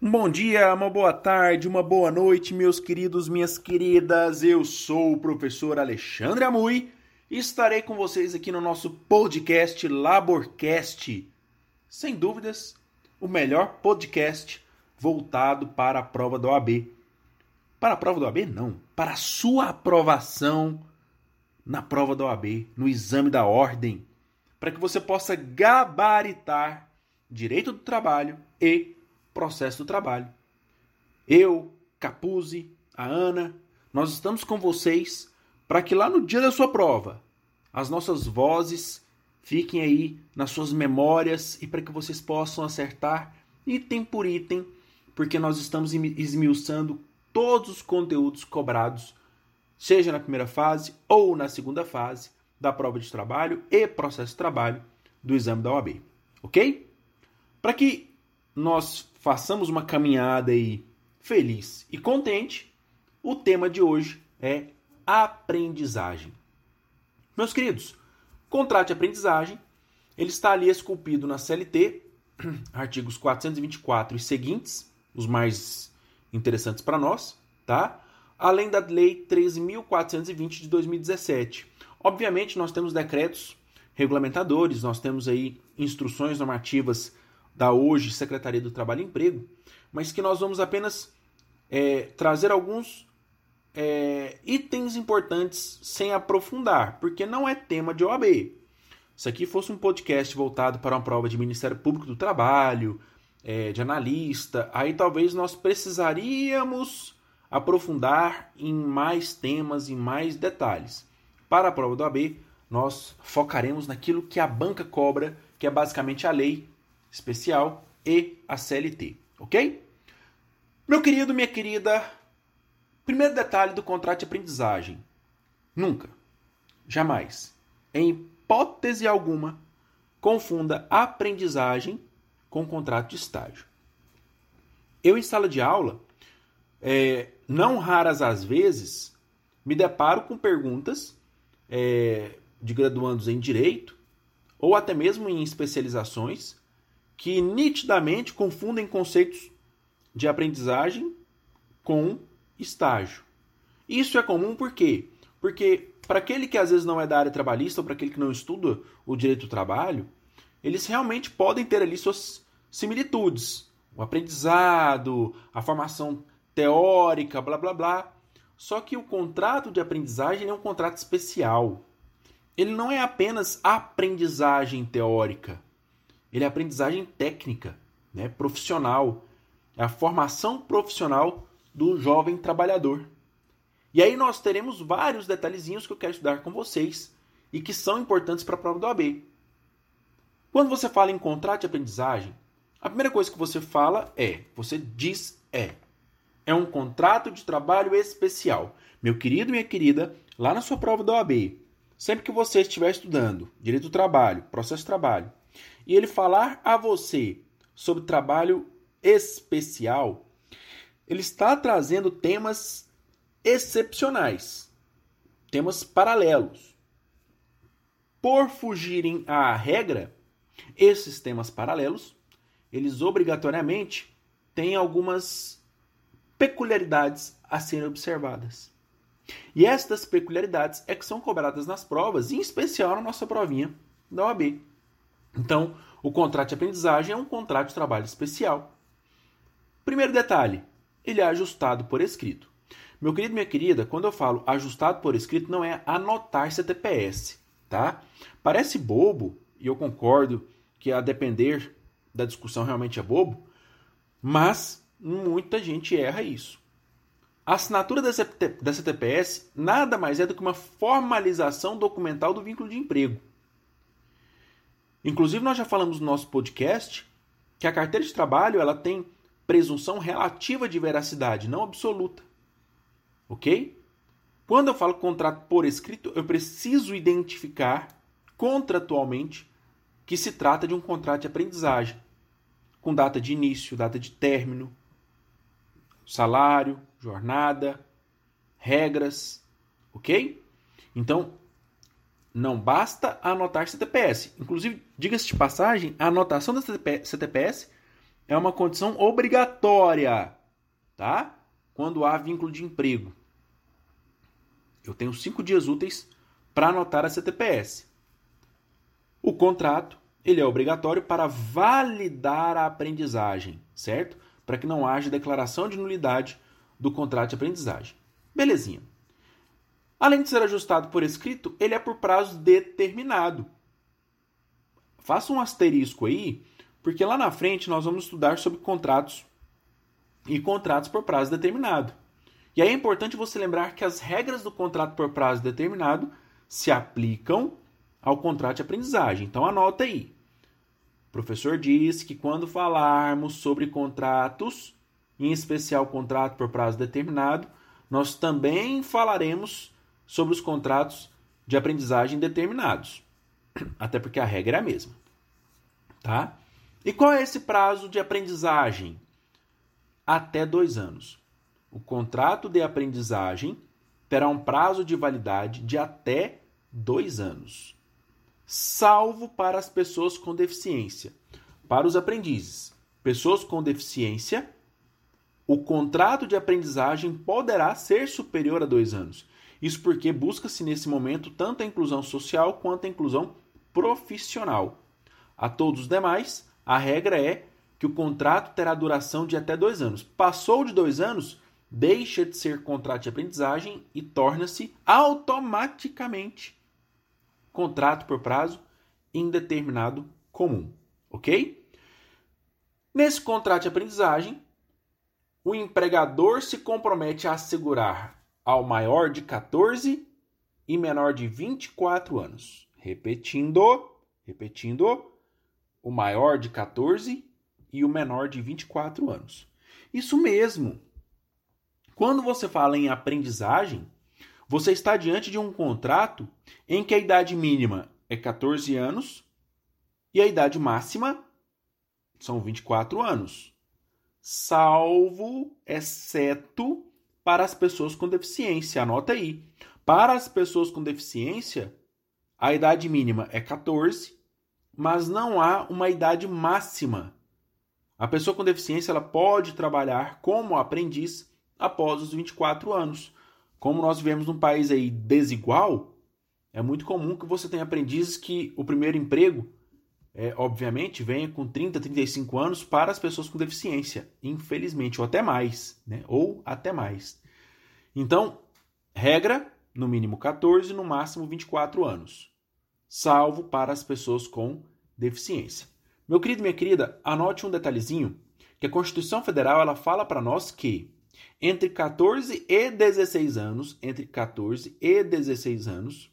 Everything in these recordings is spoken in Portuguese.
Bom dia, uma boa tarde, uma boa noite, meus queridos, minhas queridas. Eu sou o professor Alexandre Amui e estarei com vocês aqui no nosso podcast Laborcast. Sem dúvidas, o melhor podcast voltado para a prova do OAB. Para a prova do OAB, não. Para a sua aprovação na prova do OAB, no exame da ordem. Para que você possa gabaritar direito do trabalho e processo do trabalho. Eu, Capuzzi, a Ana, nós estamos com vocês para que lá no dia da sua prova as nossas vozes fiquem aí nas suas memórias e para que vocês possam acertar item por item, porque nós estamos esmiuçando todos os conteúdos cobrados, seja na primeira fase ou na segunda fase da prova de trabalho e processo de trabalho do exame da OAB, ok? Para que nós façamos uma caminhada aí feliz e contente, o tema de hoje é aprendizagem. Meus queridos, contrato de aprendizagem, ele está ali esculpido na CLT, artigos 424 e seguintes, os mais interessantes para nós, tá? Além da lei 13.420 de 2017. Obviamente, nós temos decretos regulamentadores, nós temos aí instruções normativas da hoje Secretaria do Trabalho e Emprego, mas que nós vamos apenas é, trazer alguns é, itens importantes sem aprofundar, porque não é tema de OAB. Se aqui fosse um podcast voltado para uma prova de Ministério Público do Trabalho, é, de analista, aí talvez nós precisaríamos aprofundar em mais temas, em mais detalhes. Para a prova do AB, nós focaremos naquilo que a banca cobra, que é basicamente a lei especial e a CLT, ok? Meu querido, minha querida, primeiro detalhe do contrato de aprendizagem. Nunca, jamais, em hipótese alguma, confunda aprendizagem com contrato de estágio. Eu, em sala de aula, é, não raras às vezes, me deparo com perguntas é, de graduandos em direito ou até mesmo em especializações que nitidamente confundem conceitos de aprendizagem com estágio. Isso é comum por quê? Porque para aquele que às vezes não é da área trabalhista ou para aquele que não estuda o direito do trabalho, eles realmente podem ter ali suas similitudes. O aprendizado, a formação teórica, blá blá blá. Só que o contrato de aprendizagem é um contrato especial. Ele não é apenas aprendizagem teórica. Ele é aprendizagem técnica, né, profissional. É a formação profissional do jovem trabalhador. E aí nós teremos vários detalhezinhos que eu quero estudar com vocês e que são importantes para a prova do AB. Quando você fala em contrato de aprendizagem, a primeira coisa que você fala é, você diz é. É um contrato de trabalho especial. Meu querido minha querida, lá na sua prova do OAB, sempre que você estiver estudando direito do trabalho, processo de trabalho, e ele falar a você sobre trabalho especial, ele está trazendo temas excepcionais, temas paralelos. Por fugirem à regra, esses temas paralelos, eles obrigatoriamente têm algumas peculiaridades a serem observadas. E estas peculiaridades é que são cobradas nas provas, em especial na nossa provinha da OAB. Então, o contrato de aprendizagem é um contrato de trabalho especial. Primeiro detalhe, ele é ajustado por escrito. Meu querido, minha querida, quando eu falo ajustado por escrito, não é anotar CTPS, tá? Parece bobo, e eu concordo que a depender da discussão realmente é bobo, mas muita gente erra isso. A assinatura da CTPS nada mais é do que uma formalização documental do vínculo de emprego. Inclusive, nós já falamos no nosso podcast que a carteira de trabalho ela tem presunção relativa de veracidade, não absoluta. Ok? Quando eu falo contrato por escrito, eu preciso identificar contratualmente que se trata de um contrato de aprendizagem, com data de início, data de término, salário, jornada, regras, ok? Então, não basta anotar CTPS. Inclusive, diga-se de passagem, a anotação da CTPS é uma condição obrigatória, tá? Quando há vínculo de emprego. Eu tenho cinco dias úteis para anotar a CTPS. O contrato ele é obrigatório para validar a aprendizagem, certo? Para que não haja declaração de nulidade do contrato de aprendizagem. Belezinha. Além de ser ajustado por escrito, ele é por prazo determinado. Faça um asterisco aí, porque lá na frente nós vamos estudar sobre contratos e contratos por prazo determinado. E aí é importante você lembrar que as regras do contrato por prazo determinado se aplicam ao contrato de aprendizagem. Então anota aí. O professor disse que quando falarmos sobre contratos, em especial contrato por prazo determinado, nós também falaremos sobre os contratos de aprendizagem determinados. Até porque a regra é a mesma. Tá? E qual é esse prazo de aprendizagem? Até dois anos. O contrato de aprendizagem terá um prazo de validade de até dois anos, salvo para as pessoas com deficiência. Para os aprendizes, pessoas com deficiência, o contrato de aprendizagem poderá ser superior a dois anos. Isso porque busca-se nesse momento tanto a inclusão social quanto a inclusão profissional. A todos os demais, a regra é que o contrato terá duração de até dois anos. Passou de dois anos, deixa de ser contrato de aprendizagem e torna-se automaticamente contrato por prazo indeterminado comum, ok? Nesse contrato de aprendizagem, o empregador se compromete a assegurar ao maior de 14 e menor de 24 anos. Repetindo, repetindo, o maior de 14 e o menor de 24 anos. Isso mesmo. Quando você fala em aprendizagem, você está diante de um contrato em que a idade mínima é 14 anos e a idade máxima são 24 anos, salvo, exceto para as pessoas com deficiência. Anota aí. Para as pessoas com deficiência, a idade mínima é 14, mas não há uma idade máxima. A pessoa com deficiência ela pode trabalhar como aprendiz após os 24 anos. Como nós vivemos num país aí desigual, é muito comum que você tenha aprendizes que o primeiro emprego, é, obviamente, venha com 30, 35 anos para as pessoas com deficiência, infelizmente, ou até mais, né? Ou até mais. Então, regra, no mínimo 14, no máximo 24 anos, salvo para as pessoas com deficiência. Meu querido, minha querida, anote um detalhezinho, que a Constituição Federal ela fala para nós que entre 14 e 16 anos, entre 14 e 16 anos,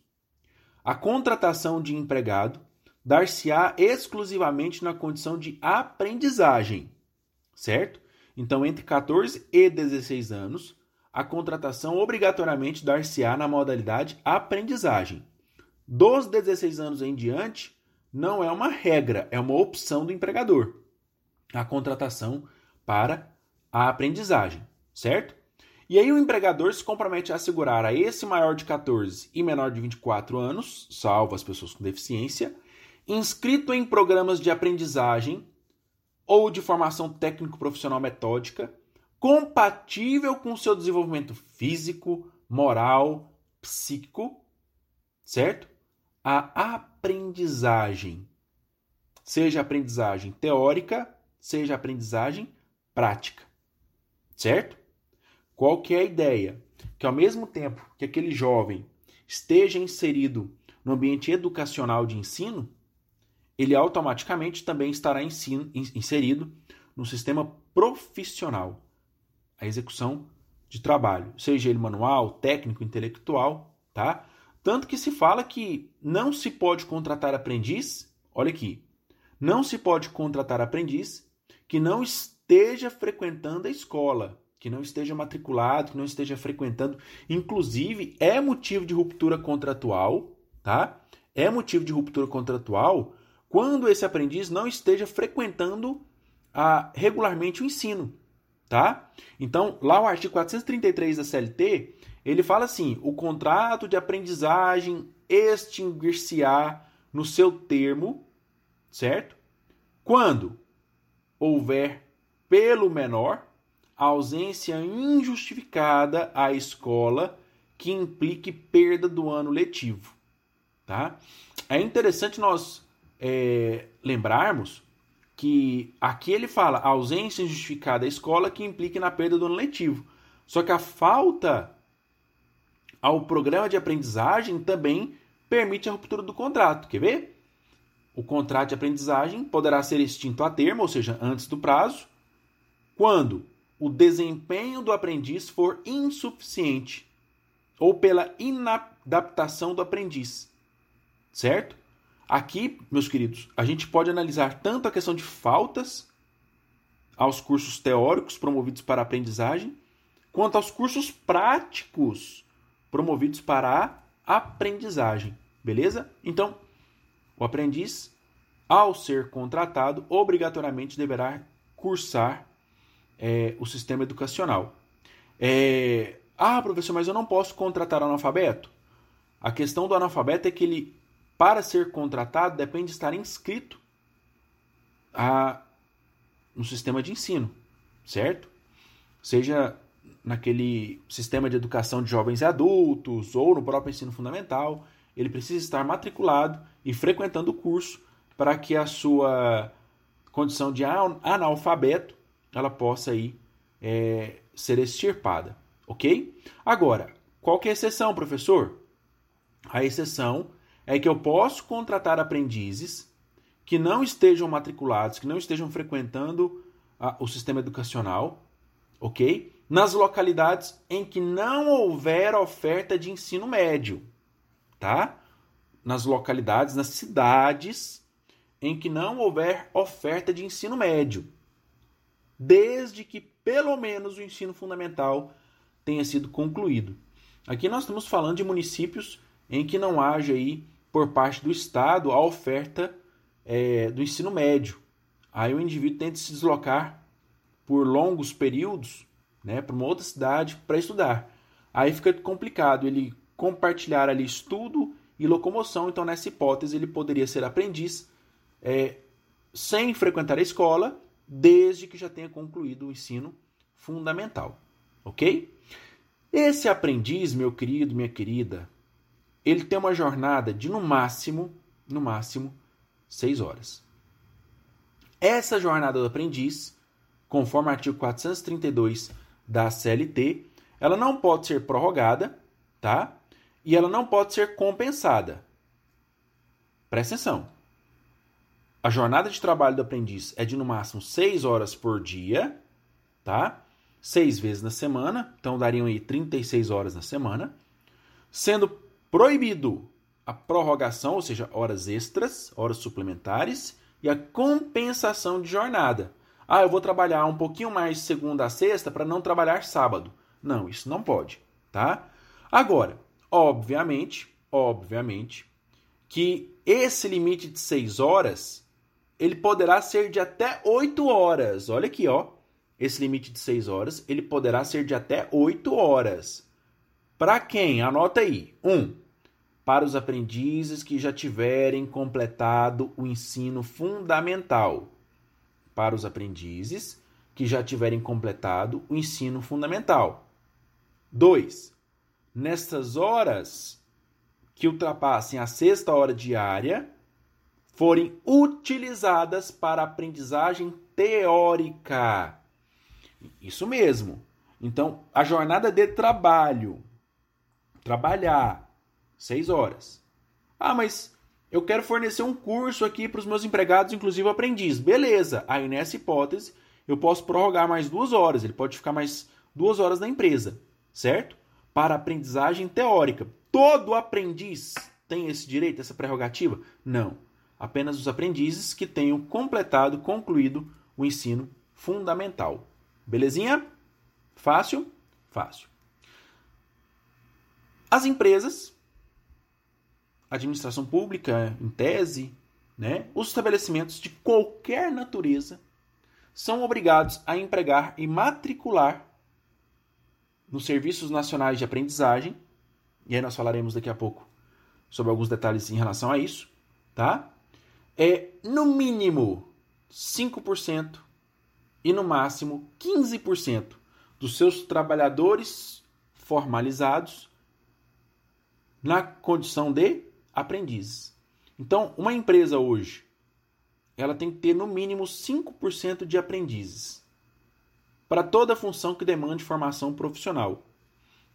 a contratação de empregado dar-se-á exclusivamente na condição de aprendizagem, certo? Então, entre 14 e 16 anos, a contratação obrigatoriamente dar-se-á na modalidade aprendizagem. Dos 16 anos em diante, não é uma regra, é uma opção do empregador. A contratação para a aprendizagem certo? E aí o empregador se compromete a assegurar a esse maior de 14 e menor de 24 anos, salvo as pessoas com deficiência, inscrito em programas de aprendizagem ou de formação técnico-profissional metódica, compatível com seu desenvolvimento físico, moral, psíquico, certo? A aprendizagem, seja aprendizagem teórica, seja aprendizagem prática, certo? Qual que é a ideia? Que ao mesmo tempo que aquele jovem esteja inserido no ambiente educacional de ensino, ele automaticamente também estará ensino, inserido no sistema profissional, a execução de trabalho, seja ele manual, técnico, intelectual, tá? Tanto que se fala que não se pode contratar aprendiz, olha aqui, não se pode contratar aprendiz que não esteja frequentando a escola que não esteja matriculado, que não esteja frequentando. Inclusive, é motivo de ruptura contratual, tá? É motivo de ruptura contratual quando esse aprendiz não esteja frequentando regularmente o ensino, tá? Então, lá o artigo 433 da CLT, ele fala assim: o contrato de aprendizagem extinguir-se-á no seu termo, certo? Quando houver pelo menor ausência injustificada à escola que implique perda do ano letivo, tá? É interessante nós é, lembrarmos que aqui ele fala ausência injustificada à escola que implique na perda do ano letivo. Só que a falta ao programa de aprendizagem também permite a ruptura do contrato. Quer ver? O contrato de aprendizagem poderá ser extinto a termo, ou seja, antes do prazo, quando o desempenho do aprendiz for insuficiente ou pela inadaptação do aprendiz. Certo? Aqui, meus queridos, a gente pode analisar tanto a questão de faltas aos cursos teóricos promovidos para a aprendizagem, quanto aos cursos práticos promovidos para a aprendizagem. Beleza? Então, o aprendiz, ao ser contratado, obrigatoriamente deverá cursar é, o sistema educacional. É, ah, professor, mas eu não posso contratar analfabeto? A questão do analfabeto é que ele, para ser contratado, depende de estar inscrito a, no sistema de ensino, certo? Seja naquele sistema de educação de jovens e adultos ou no próprio ensino fundamental, ele precisa estar matriculado e frequentando o curso para que a sua condição de analfabeto ela possa aí é, ser extirpada, ok? Agora, qual que é a exceção, professor? A exceção é que eu posso contratar aprendizes que não estejam matriculados, que não estejam frequentando a, o sistema educacional, ok? Nas localidades em que não houver oferta de ensino médio, tá? Nas localidades, nas cidades em que não houver oferta de ensino médio desde que pelo menos o ensino fundamental tenha sido concluído. Aqui nós estamos falando de municípios em que não haja aí, por parte do Estado, a oferta é, do ensino médio. Aí o indivíduo tem de se deslocar por longos períodos né, para uma outra cidade para estudar. Aí fica complicado ele compartilhar ali estudo e locomoção. Então, nessa hipótese, ele poderia ser aprendiz é, sem frequentar a escola desde que já tenha concluído o ensino fundamental, ok? Esse aprendiz, meu querido, minha querida, ele tem uma jornada de no máximo, no máximo, seis horas. Essa jornada do aprendiz, conforme o artigo 432 da CLT, ela não pode ser prorrogada, tá? E ela não pode ser compensada. Presta atenção. A jornada de trabalho do aprendiz é de no máximo 6 horas por dia, tá? Seis vezes na semana, então dariam aí 36 horas na semana, sendo proibido a prorrogação, ou seja, horas extras, horas suplementares e a compensação de jornada. Ah, eu vou trabalhar um pouquinho mais segunda a sexta para não trabalhar sábado. Não, isso não pode, tá? Agora, obviamente, obviamente, que esse limite de 6 horas ele poderá ser de até 8 horas. Olha aqui, ó. Esse limite de 6 horas, ele poderá ser de até 8 horas. Para quem? Anota aí. 1. Um, para os aprendizes que já tiverem completado o ensino fundamental. Para os aprendizes que já tiverem completado o ensino fundamental. 2. Nessas horas que ultrapassem a sexta hora diária, forem utilizadas para aprendizagem teórica. Isso mesmo. Então, a jornada de trabalho, trabalhar seis horas. Ah, mas eu quero fornecer um curso aqui para os meus empregados, inclusive aprendiz. Beleza. Aí nessa hipótese eu posso prorrogar mais duas horas. Ele pode ficar mais duas horas na empresa, certo? Para aprendizagem teórica. Todo aprendiz tem esse direito, essa prerrogativa? Não apenas os aprendizes que tenham completado, concluído o ensino fundamental. Belezinha? Fácil? Fácil. As empresas, administração pública, em tese, né, os estabelecimentos de qualquer natureza são obrigados a empregar e matricular nos serviços nacionais de aprendizagem, e aí nós falaremos daqui a pouco sobre alguns detalhes em relação a isso, tá? É no mínimo 5% e no máximo 15% dos seus trabalhadores formalizados na condição de aprendizes. Então, uma empresa hoje, ela tem que ter no mínimo 5% de aprendizes para toda função que demande formação profissional.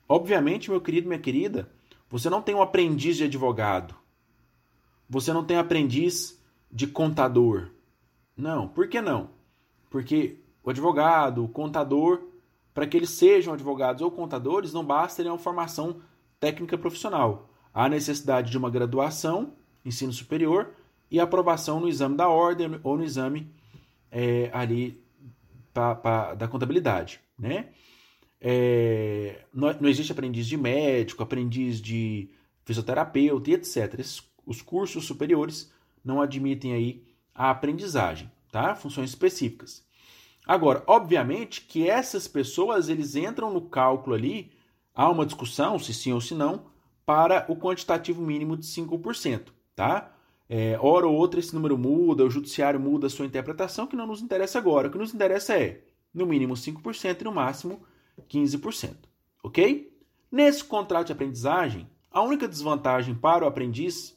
Obviamente, meu querido, minha querida, você não tem um aprendiz de advogado. Você não tem aprendiz de contador. Não, por que não? Porque o advogado, o contador, para que eles sejam advogados ou contadores, não basta terem uma formação técnica profissional. Há necessidade de uma graduação, ensino superior, e aprovação no exame da ordem ou no exame é, ali pra, pra, da contabilidade, né? É, não, não, existe aprendiz de médico, aprendiz de fisioterapeuta e etc. Esses, os cursos superiores não admitem aí a aprendizagem, tá? Funções específicas. Agora, obviamente que essas pessoas eles entram no cálculo ali, há uma discussão se sim ou se não, para o quantitativo mínimo de 5%, tá? É, hora ou outra esse número muda, o judiciário muda a sua interpretação, que não nos interessa agora. O que nos interessa é, no mínimo 5% e no máximo 15%. Ok? Nesse contrato de aprendizagem, a única desvantagem para o aprendiz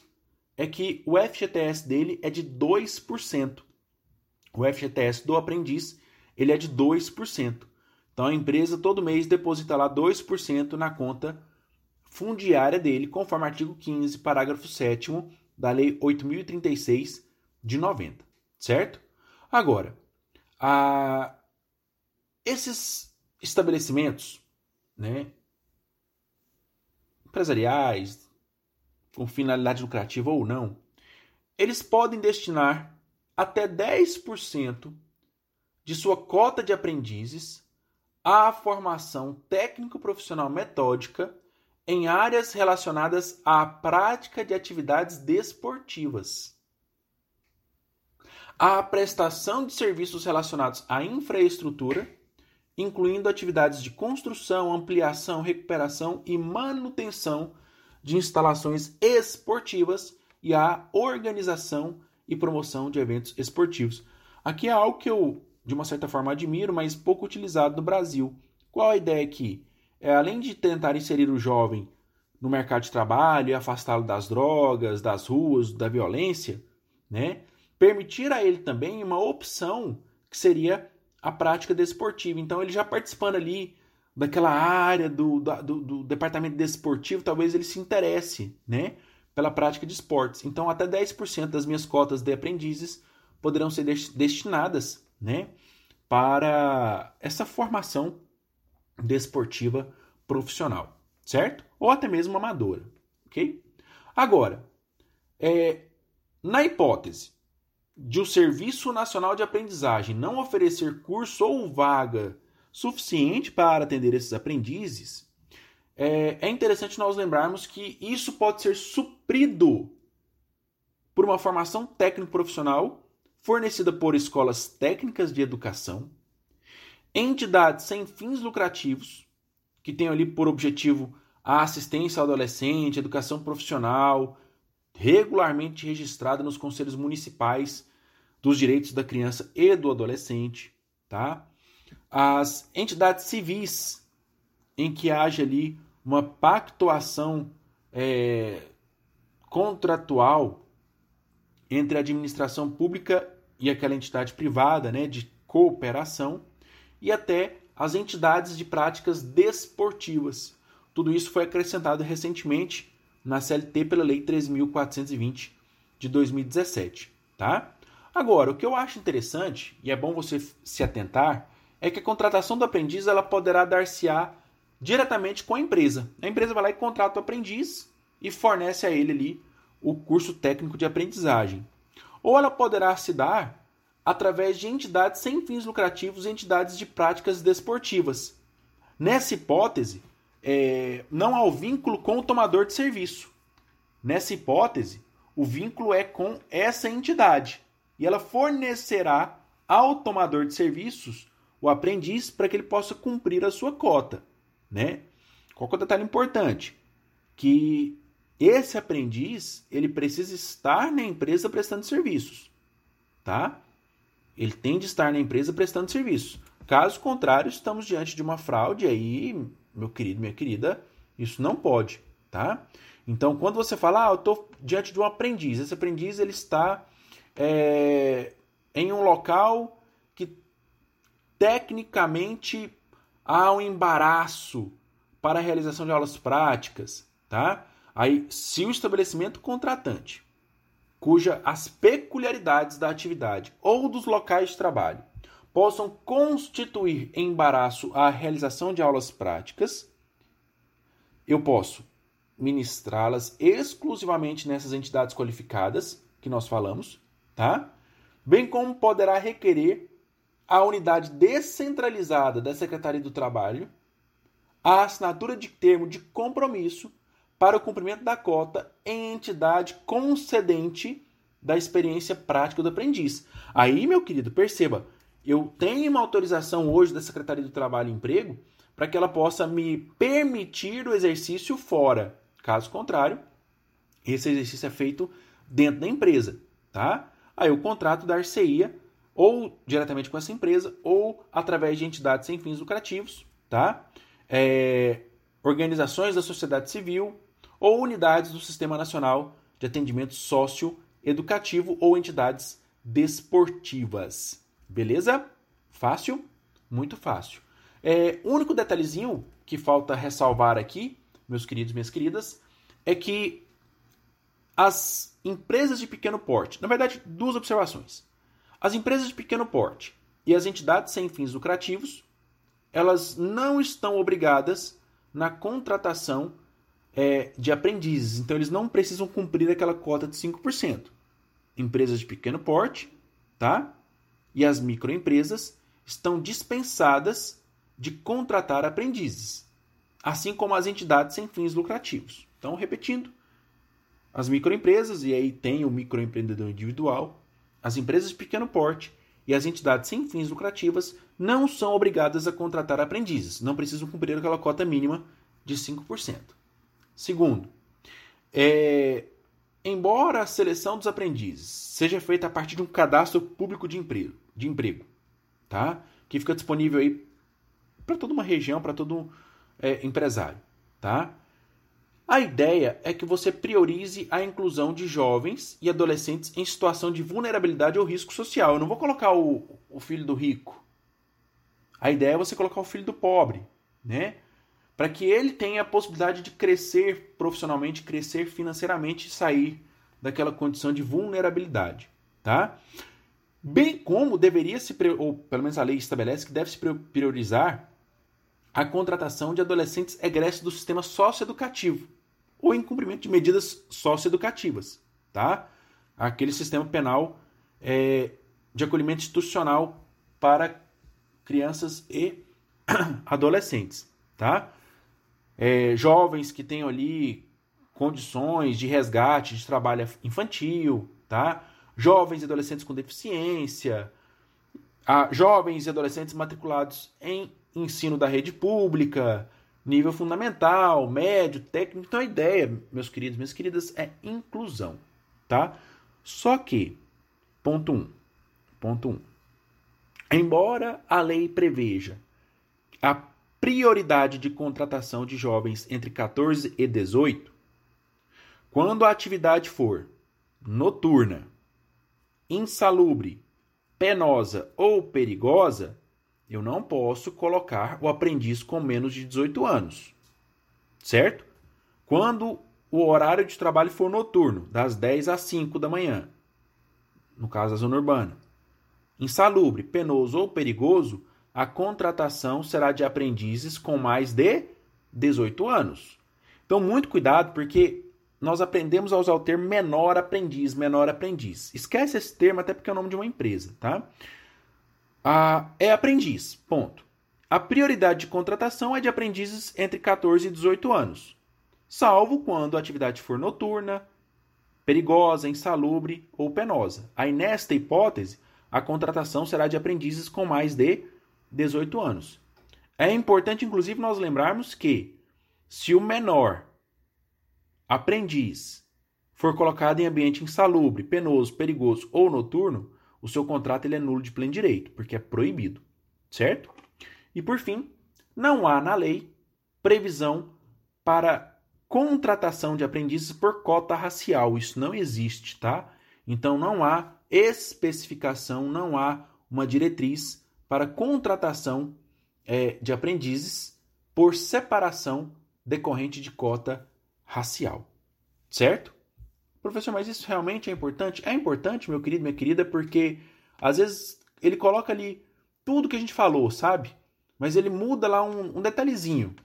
é que o FGTS dele é de 2%. O FGTS do aprendiz ele é de 2%. Então a empresa todo mês deposita lá 2% na conta fundiária dele, conforme artigo 15, parágrafo 7 da Lei 8036 de 90, certo? Agora, a... esses estabelecimentos, né, empresariais, com finalidade lucrativa ou não, eles podem destinar até 10% de sua cota de aprendizes à formação técnico-profissional metódica em áreas relacionadas à prática de atividades desportivas. A prestação de serviços relacionados à infraestrutura, incluindo atividades de construção, ampliação, recuperação e manutenção de instalações esportivas e a organização e promoção de eventos esportivos. Aqui é algo que eu, de uma certa forma, admiro, mas pouco utilizado no Brasil. Qual a ideia aqui? É, além de tentar inserir o jovem no mercado de trabalho e afastá-lo das drogas, das ruas, da violência, né? permitir a ele também uma opção que seria a prática desportiva. Então, ele já participando ali daquela área do, do, do departamento desportivo, talvez ele se interesse né, pela prática de esportes. Então, até 10% das minhas cotas de aprendizes poderão ser destinadas né, para essa formação desportiva profissional, certo? Ou até mesmo amadora, ok? Agora, é, na hipótese de o Serviço Nacional de Aprendizagem não oferecer curso ou vaga suficiente para atender esses aprendizes, é, é interessante nós lembrarmos que isso pode ser suprido por uma formação técnico-profissional fornecida por escolas técnicas de educação, entidades sem fins lucrativos, que tenham ali por objetivo a assistência ao adolescente, educação profissional, regularmente registrada nos conselhos municipais dos direitos da criança e do adolescente, tá? As entidades civis em que haja ali uma pactuação é, contratual entre a administração pública e aquela entidade privada, né, de cooperação, e até as entidades de práticas desportivas. Tudo isso foi acrescentado recentemente na CLT pela Lei 3.420 de 2017. Tá? Agora, o que eu acho interessante, e é bom você se atentar, é que a contratação do aprendiz ela poderá dar-se-á diretamente com a empresa. A empresa vai lá e contrata o aprendiz e fornece a ele ali o curso técnico de aprendizagem. Ou ela poderá se dar através de entidades sem fins lucrativos e entidades de práticas desportivas. Nessa hipótese, é, não há o vínculo com o tomador de serviço. Nessa hipótese, o vínculo é com essa entidade e ela fornecerá ao tomador de serviços o aprendiz para que ele possa cumprir a sua cota, né? Qual é o detalhe importante? Que esse aprendiz, ele precisa estar na empresa prestando serviços, tá? Ele tem de estar na empresa prestando serviços. Caso contrário, estamos diante de uma fraude aí, meu querido, minha querida, isso não pode, tá? Então, quando você fala, ah, eu estou diante de um aprendiz, esse aprendiz ele está é, em um local que tecnicamente há um embaraço para a realização de aulas práticas, tá? Aí, se o estabelecimento contratante, cuja as peculiaridades da atividade ou dos locais de trabalho possam constituir embaraço à realização de aulas práticas, eu posso ministrá-las exclusivamente nessas entidades qualificadas que nós falamos, tá? Bem como poderá requerer a unidade descentralizada da Secretaria do Trabalho a assinatura de termo de compromisso para o cumprimento da cota em entidade concedente da experiência prática do aprendiz. Aí, meu querido, perceba, eu tenho uma autorização hoje da Secretaria do Trabalho e Emprego para que ela possa me permitir o exercício fora. Caso contrário, esse exercício é feito dentro da empresa, tá? Aí o contrato da ia ou diretamente com essa empresa ou através de entidades sem fins lucrativos, tá? É, organizações da sociedade civil ou unidades do Sistema Nacional de Atendimento Socioeducativo ou entidades desportivas. Beleza? Fácil? Muito fácil. É, o único detalhezinho que falta ressalvar aqui, meus queridos e minhas queridas, é que as empresas de pequeno porte, na verdade, duas observações. As empresas de pequeno porte e as entidades sem fins lucrativos, elas não estão obrigadas na contratação é, de aprendizes. Então, eles não precisam cumprir aquela cota de 5%. Empresas de pequeno porte, tá? E as microempresas estão dispensadas de contratar aprendizes, assim como as entidades sem fins lucrativos. Então, repetindo, as microempresas, e aí tem o microempreendedor individual, as empresas de pequeno porte e as entidades sem fins lucrativas não são obrigadas a contratar aprendizes, não precisam cumprir aquela cota mínima de 5%. Segundo, é, embora a seleção dos aprendizes seja feita a partir de um cadastro público de emprego, de emprego tá? que fica disponível aí para toda uma região, para todo é, empresário, tá? A ideia é que você priorize a inclusão de jovens e adolescentes em situação de vulnerabilidade ou risco social. Eu não vou colocar o, o filho do rico. A ideia é você colocar o filho do pobre, né? Para que ele tenha a possibilidade de crescer profissionalmente, crescer financeiramente e sair daquela condição de vulnerabilidade, tá? Bem como deveria se, ou pelo menos a lei estabelece que deve se priorizar a contratação de adolescentes egressos do sistema socioeducativo ou em cumprimento de medidas socioeducativas, tá? Aquele sistema penal é, de acolhimento institucional para crianças e adolescentes, tá? É, jovens que tenham ali condições de resgate de trabalho infantil, tá? Jovens e adolescentes com deficiência, jovens e adolescentes matriculados em ensino da rede pública, nível fundamental, médio, técnico. Então a ideia, meus queridos, minhas queridas, é inclusão, tá? Só que, ponto 1, um, ponto 1. Um, embora a lei preveja a prioridade de contratação de jovens entre 14 e 18, quando a atividade for noturna, insalubre, penosa ou perigosa, eu não posso colocar o aprendiz com menos de 18 anos. Certo? Quando o horário de trabalho for noturno, das 10 às 5 da manhã, no caso da zona urbana, insalubre, penoso ou perigoso, a contratação será de aprendizes com mais de 18 anos. Então, muito cuidado, porque nós aprendemos a usar o termo menor aprendiz, menor aprendiz. Esquece esse termo, até porque é o nome de uma empresa, tá? Ah, é aprendiz, ponto. A prioridade de contratação é de aprendizes entre 14 e 18 anos, salvo quando a atividade for noturna, perigosa, insalubre ou penosa. Aí, nesta hipótese, a contratação será de aprendizes com mais de 18 anos. É importante, inclusive, nós lembrarmos que se o menor aprendiz for colocado em ambiente insalubre, penoso, perigoso ou noturno, o seu contrato ele é nulo de pleno direito, porque é proibido, certo? E por fim, não há na lei previsão para contratação de aprendizes por cota racial. Isso não existe, tá? Então não há especificação, não há uma diretriz para contratação é, de aprendizes por separação decorrente de cota racial. Certo? Professor, mas isso realmente é importante? É importante, meu querido, minha querida, porque às vezes ele coloca ali tudo que a gente falou, sabe? Mas ele muda lá um, um detalhezinho.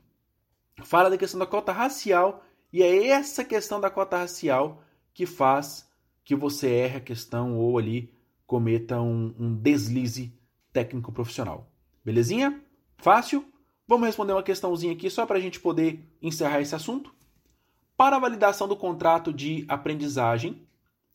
Fala da questão da cota racial e é essa questão da cota racial que faz que você erre a questão ou ali cometa um, um deslize técnico profissional. Belezinha? Fácil? Vamos responder uma questãozinha aqui só para a gente poder encerrar esse assunto. Para a validação do contrato de aprendizagem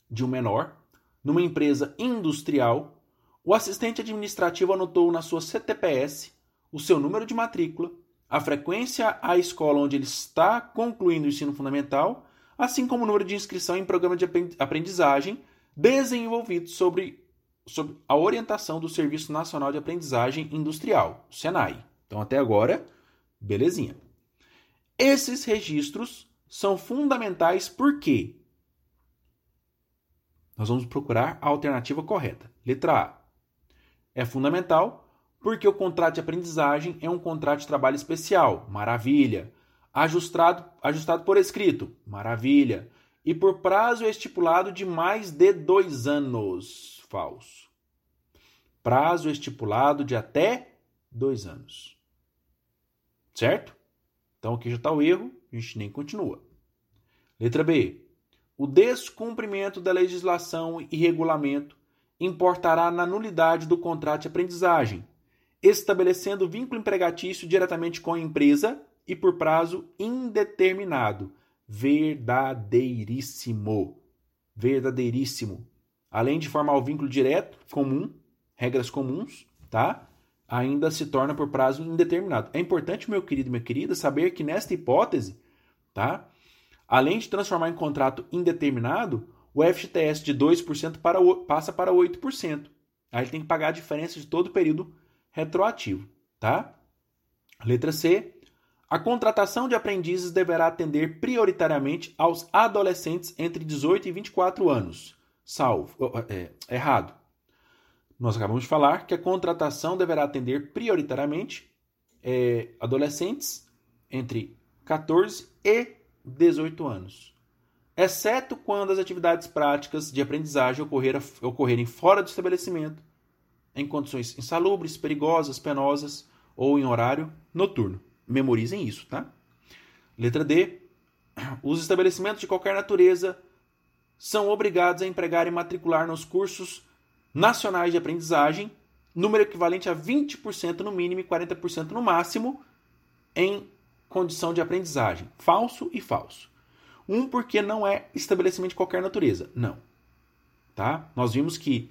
de um menor numa empresa industrial, o assistente administrativo anotou na sua CTPS o seu número de matrícula, a frequência à escola onde ele está concluindo o ensino fundamental, assim como o número de inscrição em programa de aprendizagem desenvolvido sobre, sobre a orientação do Serviço Nacional de Aprendizagem Industrial, SENAI. Então, até agora, belezinha. Esses registros são fundamentais porque nós vamos procurar a alternativa correta. Letra A. É fundamental porque o contrato de aprendizagem é um contrato de trabalho especial. Maravilha. Ajustado, ajustado por escrito. Maravilha. E por prazo estipulado de mais de dois anos. Falso. Prazo estipulado de até dois anos. Certo? Então aqui já está o erro, a gente nem continua. Letra B. O descumprimento da legislação e regulamento importará na nulidade do contrato de aprendizagem, estabelecendo vínculo empregatício diretamente com a empresa e por prazo indeterminado. Verdadeiríssimo. Verdadeiríssimo. Além de formar o vínculo direto, comum, regras comuns, tá? Ainda se torna por prazo indeterminado. É importante, meu querido e minha querida, saber que nesta hipótese, tá? Além de transformar em contrato indeterminado, o FGTS de 2% para, passa para 8%. Aí ele tem que pagar a diferença de todo o período retroativo, tá? Letra C. A contratação de aprendizes deverá atender prioritariamente aos adolescentes entre 18 e 24 anos. Salvo. É, errado. Nós acabamos de falar que a contratação deverá atender prioritariamente é, adolescentes entre 14 e 18 anos exceto quando as atividades práticas de aprendizagem ocorrerem fora do estabelecimento, em condições insalubres, perigosas, penosas ou em horário noturno. Memorizem isso, tá? Letra D. Os estabelecimentos de qualquer natureza são obrigados a empregar e matricular nos cursos nacionais de aprendizagem número equivalente a 20% no mínimo e 40% no máximo em condição de aprendizagem. Falso e falso. Um, porque não é estabelecimento de qualquer natureza. Não. Tá? Nós vimos que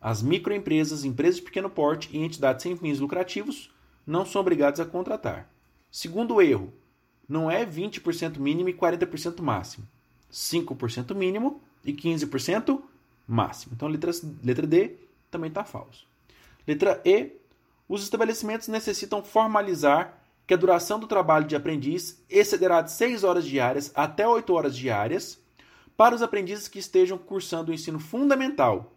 as microempresas, empresas de pequeno porte e entidades sem fins lucrativos não são obrigadas a contratar. Segundo erro, não é 20% mínimo e 40% máximo. 5% mínimo e 15% máximo. Então, letra, letra D também está falso. Letra E, os estabelecimentos necessitam formalizar que a duração do trabalho de aprendiz excederá de 6 horas diárias até 8 horas diárias para os aprendizes que estejam cursando o ensino fundamental,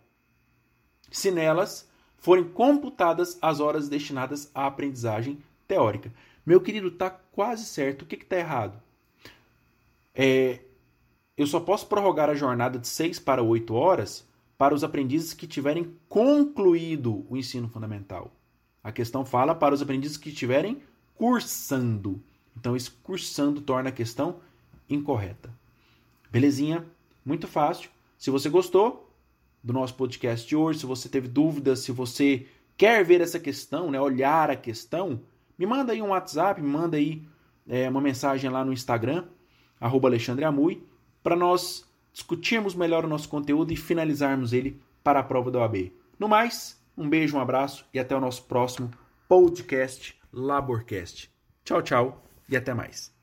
se nelas forem computadas as horas destinadas à aprendizagem teórica. Meu querido, está quase certo. O que está errado? É, eu só posso prorrogar a jornada de 6 para 8 horas para os aprendizes que tiverem concluído o ensino fundamental. A questão fala para os aprendizes que tiverem cursando. Então, esse cursando torna a questão incorreta. Belezinha? Muito fácil. Se você gostou do nosso podcast de hoje, se você teve dúvidas, se você quer ver essa questão, né, olhar a questão, me manda aí um WhatsApp, me manda aí é, uma mensagem lá no Instagram, arroba Alexandre Amui, para nós discutirmos melhor o nosso conteúdo e finalizarmos ele para a prova da OAB. No mais, um beijo, um abraço e até o nosso próximo podcast Laborcast. Tchau, tchau e até mais.